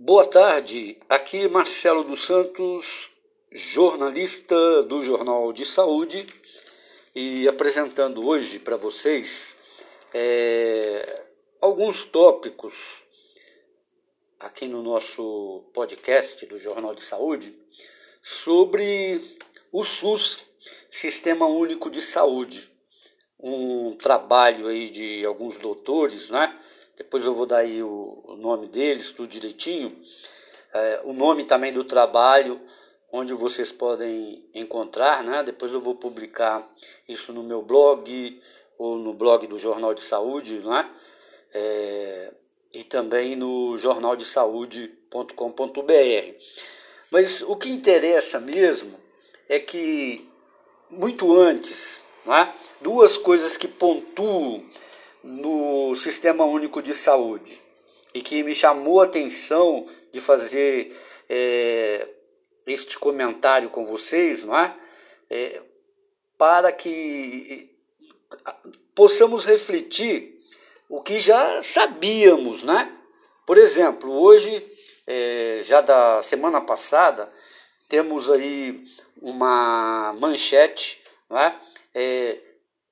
Boa tarde, aqui Marcelo dos Santos, jornalista do Jornal de Saúde e apresentando hoje para vocês é, alguns tópicos aqui no nosso podcast do Jornal de Saúde sobre o SUS, Sistema Único de Saúde, um trabalho aí de alguns doutores, né? Depois eu vou dar aí o, nome deles, tudo direitinho, é, o nome também do trabalho, onde vocês podem encontrar, né? depois eu vou publicar isso no meu blog ou no blog do Jornal de Saúde, né? É, e também no jornaldesaude.com.br. Mas o que interessa mesmo é que muito antes, né? duas coisas que pontuam no Sistema Único de Saúde e que me chamou a atenção de fazer é, este comentário com vocês, não é? é? para que possamos refletir o que já sabíamos, né? Por exemplo, hoje, é, já da semana passada, temos aí uma manchete, né? É,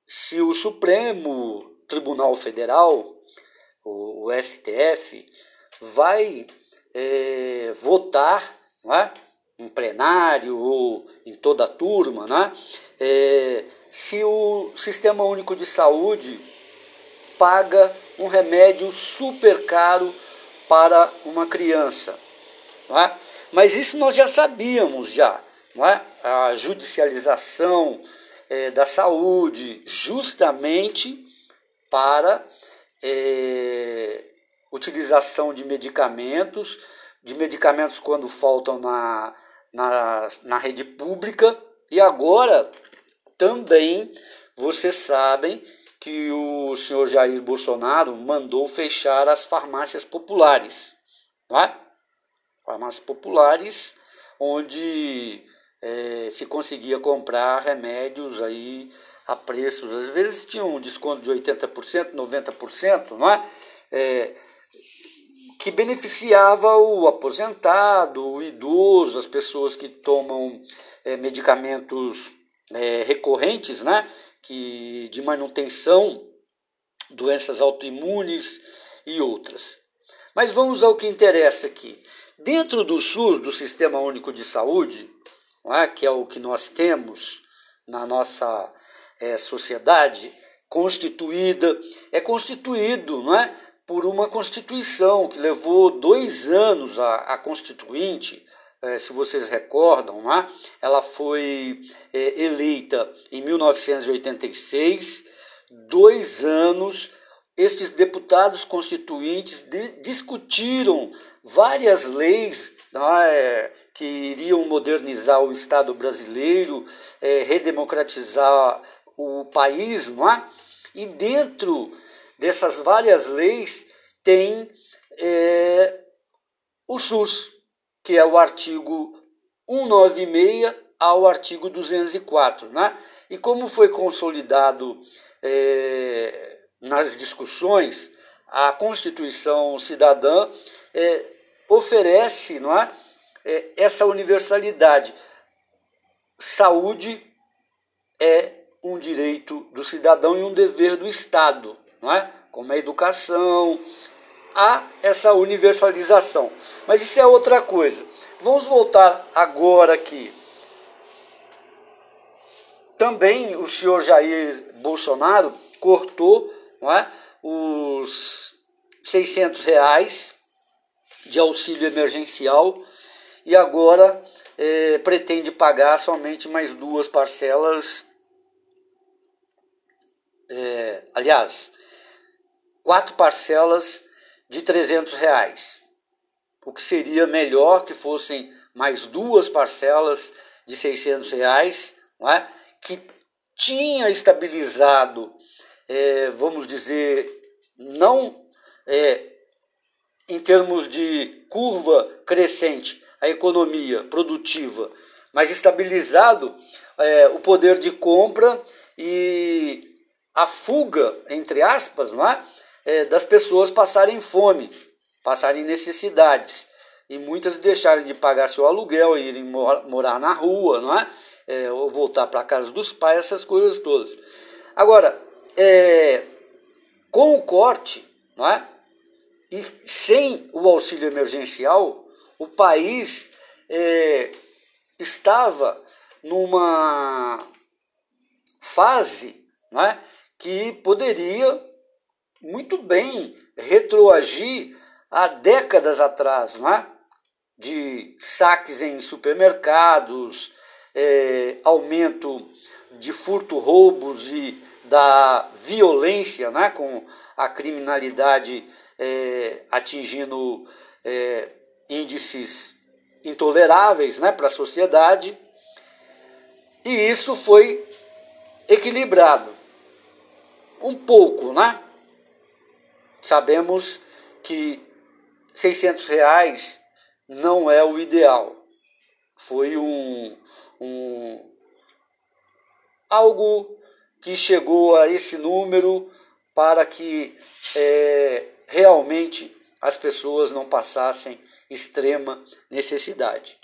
se o Supremo Tribunal Federal, o, o STF, vai é, votar é, em plenário ou em toda a turma né, é, se o Sistema Único de Saúde paga um remédio super caro para uma criança. É? Mas isso nós já sabíamos já. Não é? A judicialização é, da saúde, justamente para é, utilização de medicamentos, de medicamentos quando faltam na, na, na rede pública, e agora também vocês sabem que o senhor Jair Bolsonaro mandou fechar as farmácias populares. É? Farmácias populares, onde é, se conseguia comprar remédios aí a preços, às vezes tinham um desconto de 80%, 90%, não é? é que beneficiava o aposentado, o idoso, as pessoas que tomam é, medicamentos é, recorrentes, né? que, de manutenção, doenças autoimunes e outras. Mas vamos ao que interessa aqui. Dentro do SUS, do Sistema Único de Saúde, é? que é o que nós temos na nossa é, sociedade constituída, é constituído não é, por uma Constituição que levou dois anos a, a Constituinte, é, se vocês recordam, não é? ela foi é, eleita em 1986, dois anos. Estes deputados constituintes de, discutiram várias leis é, que iriam modernizar o Estado brasileiro, é, redemocratizar o país, não é? E dentro dessas várias leis tem é, o SUS, que é o artigo 196 ao artigo 204. Né? E como foi consolidado é, nas discussões, a Constituição Cidadã é, oferece não é, é, essa universalidade. Saúde é um direito do cidadão e um dever do Estado, não é? como a educação, há essa universalização. Mas isso é outra coisa. Vamos voltar agora aqui. Também o senhor Jair Bolsonaro cortou não é, os 600 reais de auxílio emergencial e agora é, pretende pagar somente mais duas parcelas é, aliás, quatro parcelas de 300 reais. O que seria melhor que fossem mais duas parcelas de 600 reais, não é? que tinha estabilizado, é, vamos dizer, não é, em termos de curva crescente, a economia produtiva, mas estabilizado é, o poder de compra e a fuga, entre aspas, não é? é das pessoas passarem fome, passarem necessidades. e muitas deixarem de pagar seu aluguel irem morar na rua, não é? é ou voltar para a casa dos pais, essas coisas todas. Agora, é, com o corte, não é? E sem o auxílio emergencial, o país é, estava numa fase não é? Que poderia muito bem retroagir há décadas atrás, não é? de saques em supermercados, é, aumento de furto, roubos e da violência, né, com a criminalidade é, atingindo é, índices intoleráveis né, para a sociedade. E isso foi equilibrado. Um pouco, né? Sabemos que 600 reais não é o ideal. Foi um, um algo que chegou a esse número para que é, realmente as pessoas não passassem extrema necessidade.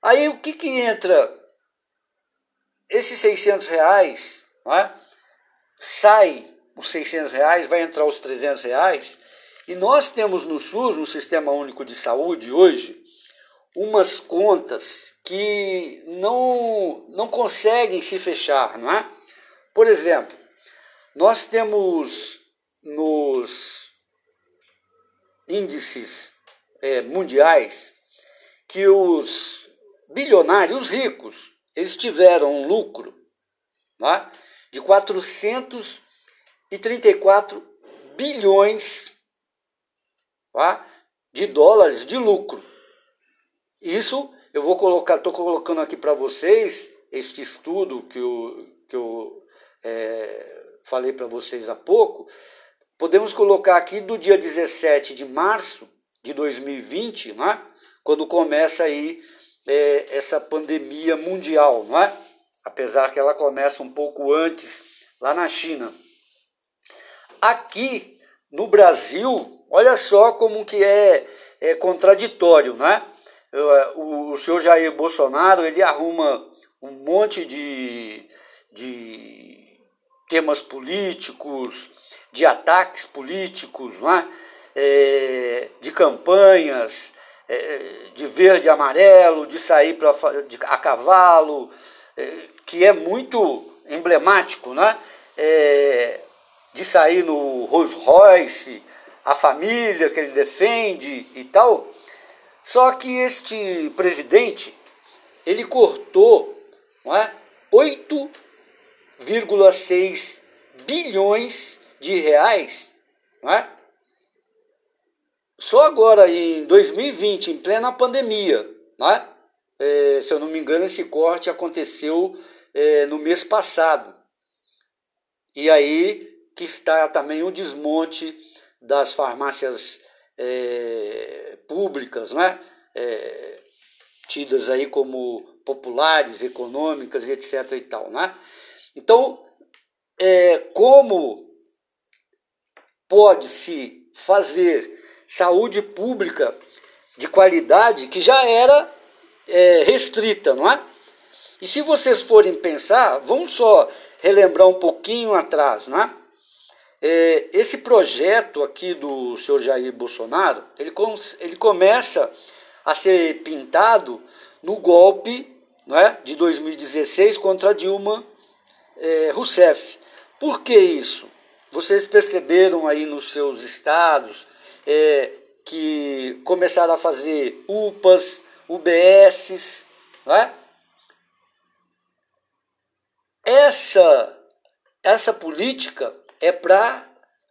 Aí o que, que entra? Esses 600 reais, é? Sai os 600 reais, vai entrar os 300 reais, e nós temos no SUS, no Sistema Único de Saúde, hoje, umas contas que não, não conseguem se fechar, não é? Por exemplo, nós temos nos índices é, mundiais que os bilionários, os ricos, eles tiveram um lucro é? De 434 bilhões é? de dólares de lucro. Isso eu vou colocar, estou colocando aqui para vocês este estudo que eu, que eu é, falei para vocês há pouco. Podemos colocar aqui do dia 17 de março de 2020, não é? quando começa aí é, essa pandemia mundial, não é? Apesar que ela começa um pouco antes lá na China. Aqui no Brasil, olha só como que é, é contraditório, né? O, o senhor Jair Bolsonaro ele arruma um monte de, de temas políticos, de ataques políticos, né? É, de campanhas, é, de verde e amarelo, de sair pra, de, a cavalo, é, que é muito emblemático, né? É, de sair no Rolls Royce, a família que ele defende e tal. Só que este presidente, ele cortou não é, 8,6 bilhões de reais, não é? Só agora em 2020, em plena pandemia, não é? É, se eu não me engano, esse corte aconteceu é, no mês passado. E aí que está também o desmonte das farmácias é, públicas, né? É, tidas aí como populares, econômicas, etc. e tal, né? Então, é, como pode-se fazer saúde pública de qualidade que já era é, restrita, não é? E se vocês forem pensar, vamos só relembrar um pouquinho atrás, não é? É, esse projeto aqui do senhor Jair Bolsonaro, ele, ele começa a ser pintado no golpe não é, de 2016 contra Dilma é, Rousseff. Por que isso? Vocês perceberam aí nos seus estados é, que começaram a fazer UPAs, UBSs, não é? Essa, essa política é para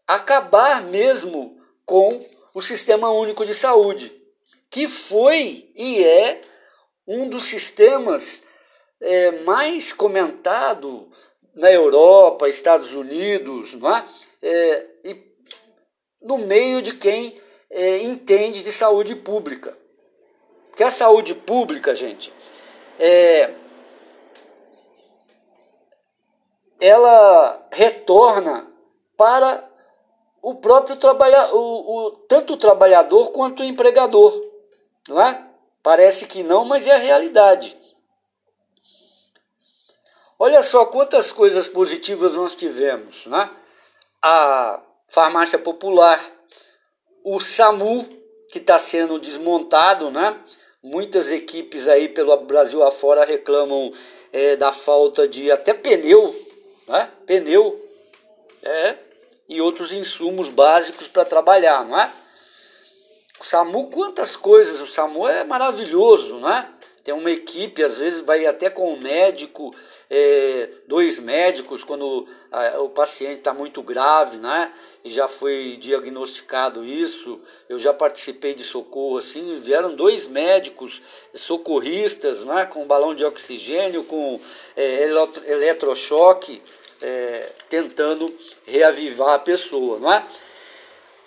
acabar mesmo com o Sistema Único de Saúde, que foi e é um dos sistemas é, mais comentado na Europa, Estados Unidos, não é? é e no meio de quem é, entende de saúde pública. Porque a saúde pública, gente, é, ela retorna para o próprio trabalhador, o, tanto o trabalhador quanto o empregador. não é? Parece que não, mas é a realidade. Olha só quantas coisas positivas nós tivemos, né? A farmácia popular, o SAMU, que está sendo desmontado, né? Muitas equipes aí pelo Brasil afora reclamam é, da falta de até pneu, né? Pneu, é, e outros insumos básicos para trabalhar, não é? O SAMU, quantas coisas, o SAMU é maravilhoso, né? Tem uma equipe, às vezes vai até com um médico, é, dois médicos, quando a, o paciente está muito grave, né? E já foi diagnosticado isso. Eu já participei de socorro assim, vieram dois médicos socorristas, né? Com balão de oxigênio, com é, eletrochoque, é, tentando reavivar a pessoa, não é?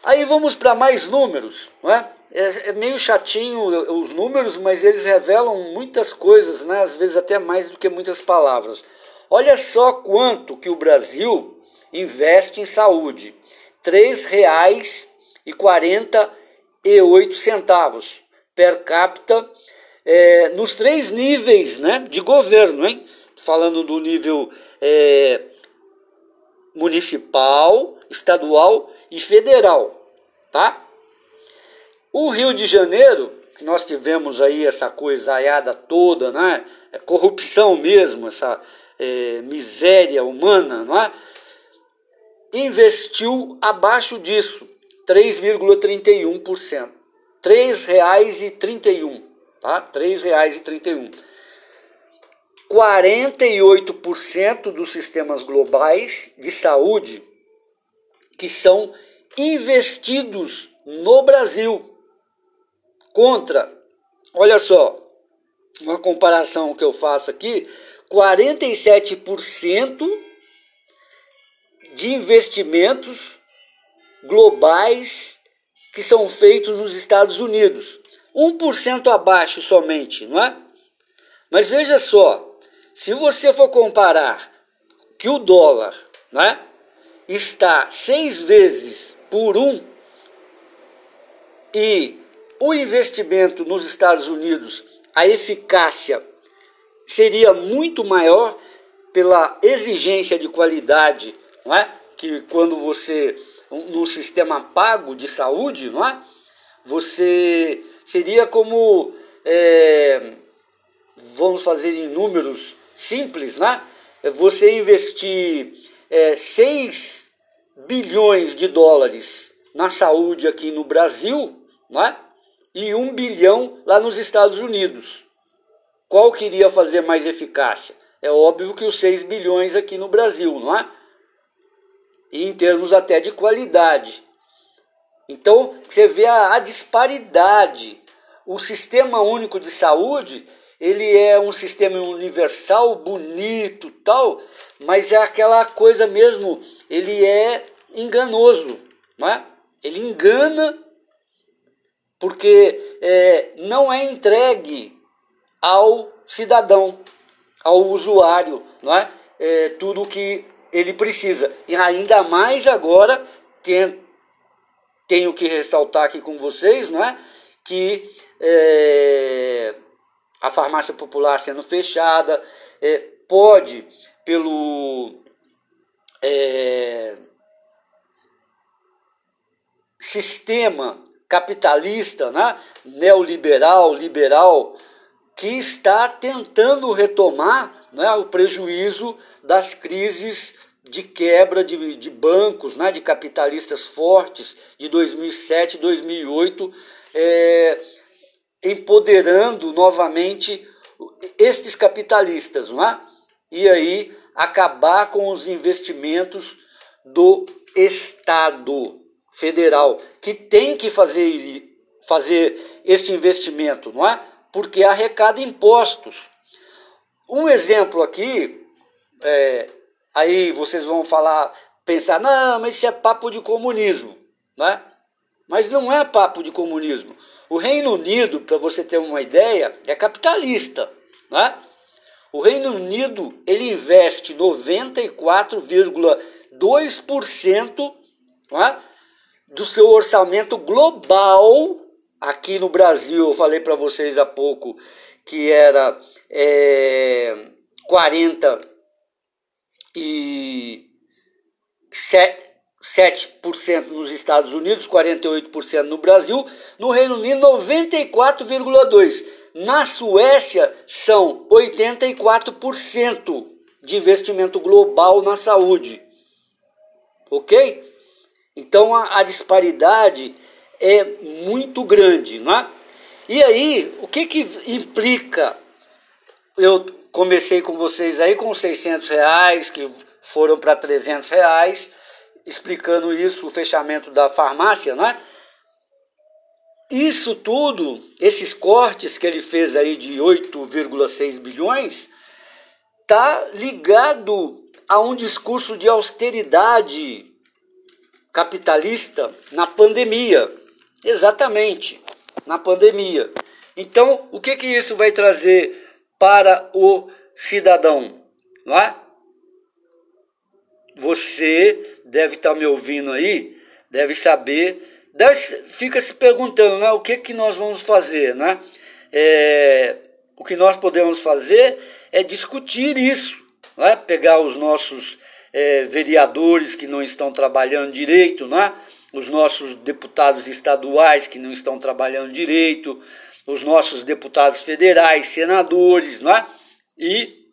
Aí vamos para mais números, não é, é meio chatinho os números, mas eles revelam muitas coisas, né? às vezes até mais do que muitas palavras. Olha só quanto que o Brasil investe em saúde: R$ 3,48 per capita é, nos três níveis né, de governo, hein? falando do nível é, municipal, estadual e federal, tá? O Rio de Janeiro, que nós tivemos aí essa coisaiada toda, né? É corrupção mesmo, essa é, miséria humana, não é? investiu abaixo disso, 3,31%. R$ 3,31, tá? R$ 3,31. 48% dos sistemas globais de saúde que são investidos no Brasil contra, olha só, uma comparação que eu faço aqui, 47% de investimentos globais que são feitos nos Estados Unidos. 1% abaixo somente, não é? Mas veja só, se você for comparar que o dólar né, está seis vezes por um e o investimento nos Estados Unidos, a eficácia seria muito maior pela exigência de qualidade, não é? Que quando você no sistema pago de saúde, não é? Você seria como é, vamos fazer em números simples, né? Você investir é, 6 bilhões de dólares na saúde aqui no Brasil, não é? E um bilhão lá nos Estados Unidos. Qual queria fazer mais eficácia? É óbvio que os 6 bilhões aqui no Brasil, não é? E em termos até de qualidade. Então, você vê a, a disparidade. O sistema único de saúde, ele é um sistema universal, bonito, tal, mas é aquela coisa mesmo, ele é enganoso, não é? Ele engana porque é, não é entregue ao cidadão, ao usuário, não é? é tudo o que ele precisa. E ainda mais agora, tem, tenho que ressaltar aqui com vocês, não é? Que é, a farmácia popular sendo fechada, é, pode, pelo é, sistema capitalista, né? neoliberal, liberal, que está tentando retomar né, o prejuízo das crises de quebra de, de bancos, né, de capitalistas fortes de 2007 2008, é, empoderando novamente estes capitalistas, não é? e aí acabar com os investimentos do Estado federal que tem que fazer, fazer este investimento, não é? Porque arrecada impostos. Um exemplo aqui, é, aí vocês vão falar, pensar, não, mas isso é papo de comunismo, né? Mas não é papo de comunismo. O Reino Unido, para você ter uma ideia, é capitalista, né? O Reino Unido ele investe 94,2% não é? Do seu orçamento global, Aqui no Brasil, eu falei para vocês há pouco que era é, 40 e 7% nos Estados Unidos, 48% no Brasil, no Reino Unido 94,2%. Na Suécia são 84% de investimento global na saúde. Ok? Então a, a disparidade é muito grande, não é? E aí, o que que implica? Eu comecei com vocês aí com 600 reais, que foram para 300 reais, explicando isso, o fechamento da farmácia, não é? Isso tudo, esses cortes que ele fez aí de 8,6 bilhões, tá ligado a um discurso de austeridade capitalista na pandemia. Exatamente, na pandemia. Então, o que que isso vai trazer para o cidadão, não é? Você deve estar me ouvindo aí, deve saber, deve, fica se perguntando, né, o que que nós vamos fazer, né? É, o que nós podemos fazer é discutir isso, não é? Pegar os nossos é, vereadores que não estão trabalhando direito, não é? Os nossos deputados estaduais que não estão trabalhando direito, os nossos deputados federais, senadores, não é? E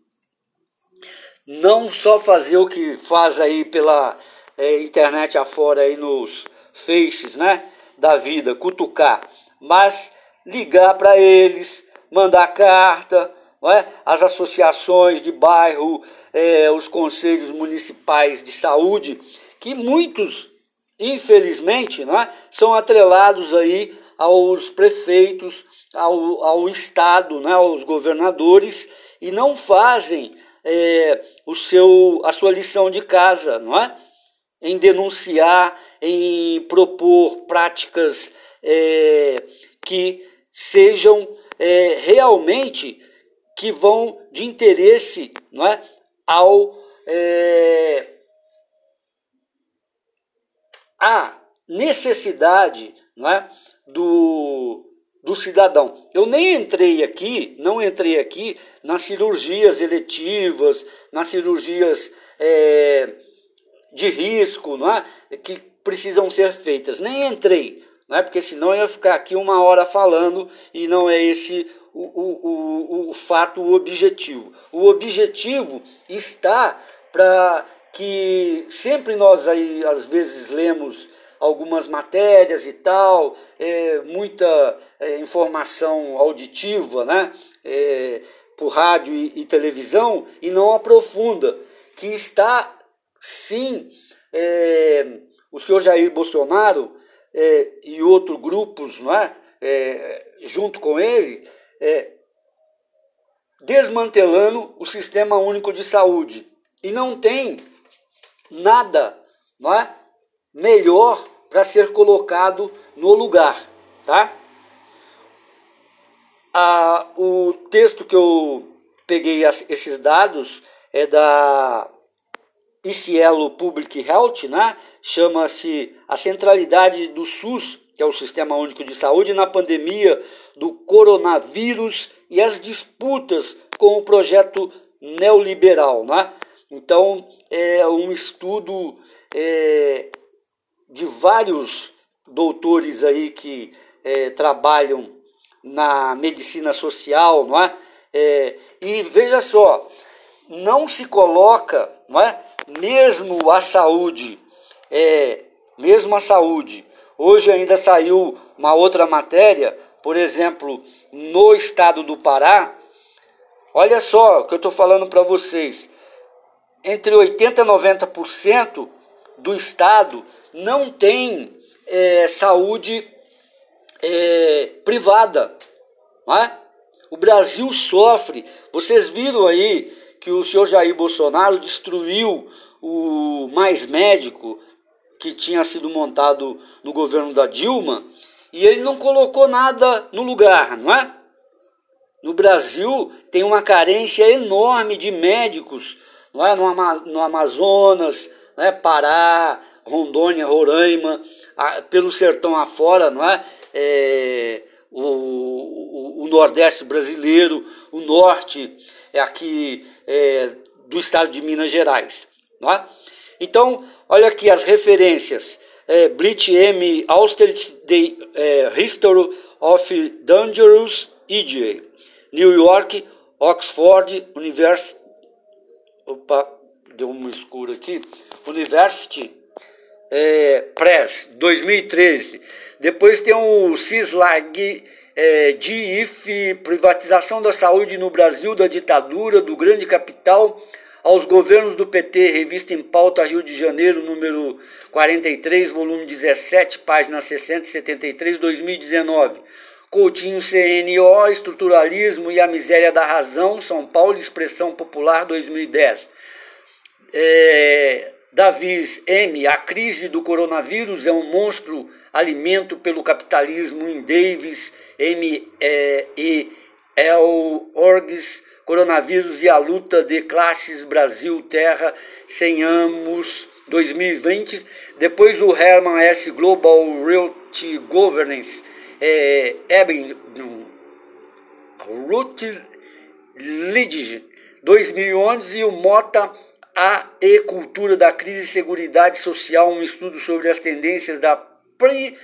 não só fazer o que faz aí pela é, internet afora aí nos faces, né, da vida, cutucar, mas ligar para eles, mandar carta, é? as associações de bairro, é, os conselhos municipais de saúde, que muitos, infelizmente, é? são atrelados aí aos prefeitos, ao, ao Estado, né, aos governadores, e não fazem é, o seu, a sua lição de casa, não é? Em denunciar, em propor práticas é, que sejam é, realmente que vão de interesse, não é, ao é, a necessidade, não é, do do cidadão. Eu nem entrei aqui, não entrei aqui nas cirurgias eletivas, nas cirurgias é, de risco, não é? que precisam ser feitas. Nem entrei, não é? porque senão eu ia ficar aqui uma hora falando e não é esse o, o, o, o fato, objetivo. O objetivo está para que sempre nós aí às vezes lemos algumas matérias e tal, é, muita é, informação auditiva, né? É, por rádio e, e, televisão, e não aprofunda, que está, sim, é, o senhor Jair Bolsonaro é, e outros grupos, não é? é junto com ele, é, desmantelando o Sistema Único de Saúde. E não tem nada não é? melhor para ser colocado no lugar, tá? O texto que eu peguei esses dados é da ICIELO Public Health, né? Chama-se a centralidade do SUS, que é o Sistema Único de Saúde, na pandemia do coronavírus e as disputas com o projeto neoliberal, né? Então é um estudo é, de vários doutores aí que é, trabalham na medicina social, não é? é? E veja só, não se coloca, não é? Mesmo a saúde, é, mesmo a saúde. Hoje ainda saiu uma outra matéria, por exemplo, no estado do Pará. Olha só o que eu estou falando para vocês. Entre 80% e 90% do estado não tem é, saúde é, privada. Não é? O Brasil sofre. Vocês viram aí que o senhor Jair Bolsonaro destruiu o Mais Médico que tinha sido montado no governo da Dilma e ele não colocou nada no lugar, não é? No Brasil tem uma carência enorme de médicos, não é? No, no Amazonas, né? Pará, Rondônia, Roraima, a, pelo sertão afora, não é? é, o, o, o, Nordeste brasileiro, o Norte é aqui é, do estado de Minas Gerais. Não é? Então, olha aqui as referências. É, Brit M. Austerlitz, The é, History of Dangerous EJ. New York, Oxford University. Opa, deu uma escura aqui. University é, Press, 2013. Depois tem o CISLAG é, DIF, Privatização da Saúde no Brasil, da ditadura, do grande capital aos governos do PT, revista em pauta Rio de Janeiro, número 43, volume 17, página 673, 2019. Coutinho CNO, Estruturalismo e a Miséria da Razão, São Paulo, Expressão Popular, 2010. É, Davis M, A Crise do Coronavírus é um monstro alimento pelo capitalismo, em Davis M. É, e L. Orgs, Coronavírus e a Luta de Classes Brasil Terra sem Amos 2020. Depois o Herman S. Global Realty Governance é, Eben Ruth Lidig 2011 e o Mota A e Cultura da Crise e Seguridade Social, um estudo sobre as tendências da, pre,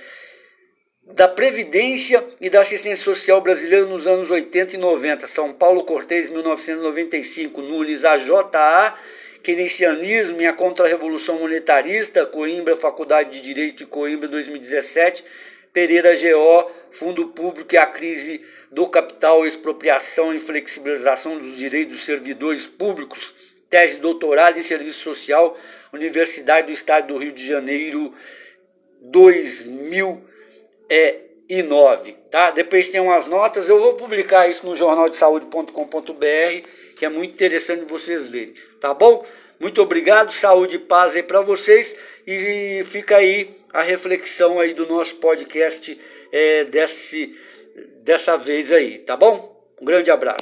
da Previdência e da Assistência Social brasileira nos anos 80 e 90. São Paulo Cortez, 1995. Nunes AJA, Keynesianismo e a Contra-Revolução Monetarista, Coimbra, Faculdade de Direito de Coimbra, 2017. Pereira GO, Fundo Público e a crise do capital, expropriação e flexibilização dos direitos dos servidores públicos, tese doutorado em serviço social, Universidade do Estado do Rio de Janeiro, 2009. Tá? Depois tem umas notas, eu vou publicar isso no jornal de saúde.com.br, que é muito interessante vocês lerem, tá bom? Muito obrigado, saúde e paz aí para vocês e fica aí a reflexão aí do nosso podcast é, desse, dessa vez aí, tá bom? Um grande abraço.